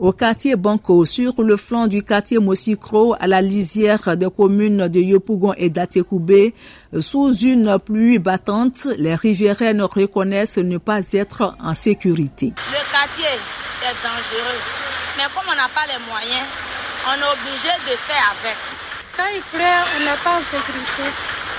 Au quartier Banco, sur le flanc du quartier Mosikro, à la lisière des communes de Yopougon et d'Atekoubé, sous une pluie battante, les riveraines reconnaissent ne pas être en sécurité. Le quartier, c'est dangereux. Mais comme on n'a pas les moyens, on est obligé de faire avec. Quand il pleut, on n'est pas en sécurité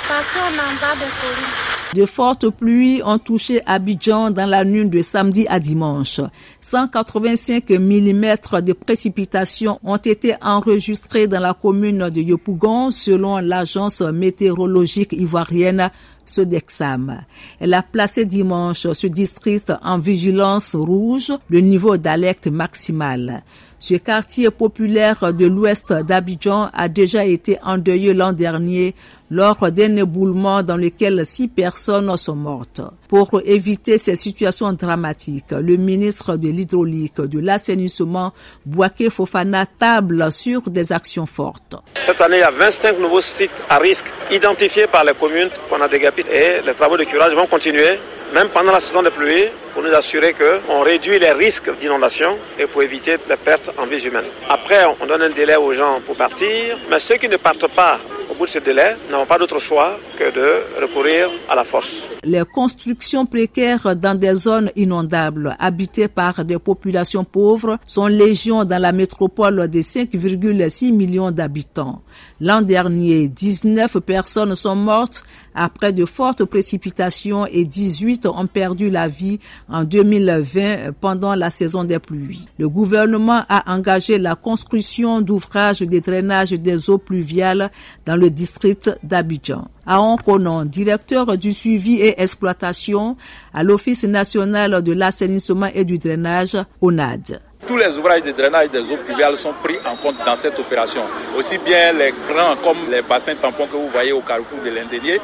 parce qu'on en bas de folie. De fortes pluies ont touché Abidjan dans la nuit de samedi à dimanche. 185 mm de précipitations ont été enregistrées dans la commune de Yopougon selon l'agence météorologique ivoirienne Sodexam. Elle a placé dimanche ce district en vigilance rouge, le niveau d'alerte maximal. Ce quartier populaire de l'ouest d'Abidjan a déjà été endeuillé l'an dernier lors d'un éboulement dans lequel six personnes sont mortes. Pour éviter ces situations dramatiques, le ministre de l'Hydraulique, de l'Assainissement, Bouaké Fofana, table sur des actions fortes. Cette année, il y a 25 nouveaux sites à risque identifiés par les communes qu'on a et les travaux de curage vont continuer même pendant la saison de pluie, pour nous assurer qu'on réduit les risques d'inondation et pour éviter les pertes en vie humaine. Après, on donne un délai aux gens pour partir, mais ceux qui ne partent pas au bout de ce délai n'ont pas d'autre choix que de recourir à la force. Les constructions précaires dans des zones inondables habitées par des populations pauvres sont légion dans la métropole de 5,6 millions d'habitants. L'an dernier, 19 personnes sont mortes après de fortes précipitations et 18 ont perdu la vie en 2020 pendant la saison des pluies. Le gouvernement a engagé la construction d'ouvrages de drainage des eaux pluviales dans le district d'Abidjan. Aon Konon, directeur du suivi et exploitation à l'Office national de l'assainissement et du drainage, ONAD. Tous les ouvrages de drainage des eaux pluviales sont pris en compte dans cette opération. Aussi bien les grands comme les bassins tampons que vous voyez au carrefour de l'Indénier,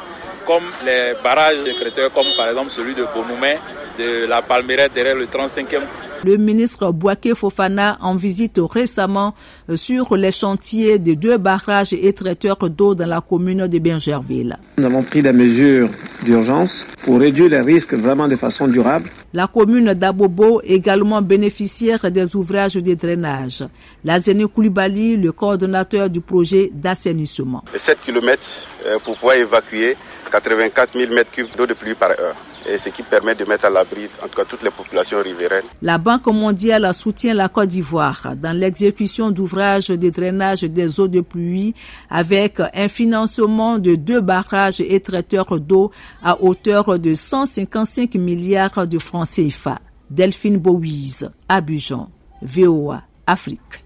comme les barrages de créateurs comme par exemple celui de Bonoumen, de la Palmeraie derrière le 35e le ministre Boaké Fofana en visite récemment euh, sur les chantiers de deux barrages et traiteurs d'eau dans la commune de Bergerville. Nous avons pris des mesures d'urgence pour réduire les risques vraiment de façon durable. La commune d'Abobo également bénéficiaire des ouvrages de drainage. Lazene Koulibaly, le coordonnateur du projet d'assainissement. 7 km euh, pour pouvoir évacuer 84 000 m3 d'eau de pluie par heure et ce qui permet de mettre à l'abri en tout cas toutes les populations riveraines. La Banque mondiale soutient la Côte d'Ivoire dans l'exécution d'ouvrages de drainage des eaux de pluie avec un financement de deux barrages et traiteurs d'eau à hauteur de 155 milliards de francs CFA. Delphine Bouise, Abidjan, VOA, Afrique.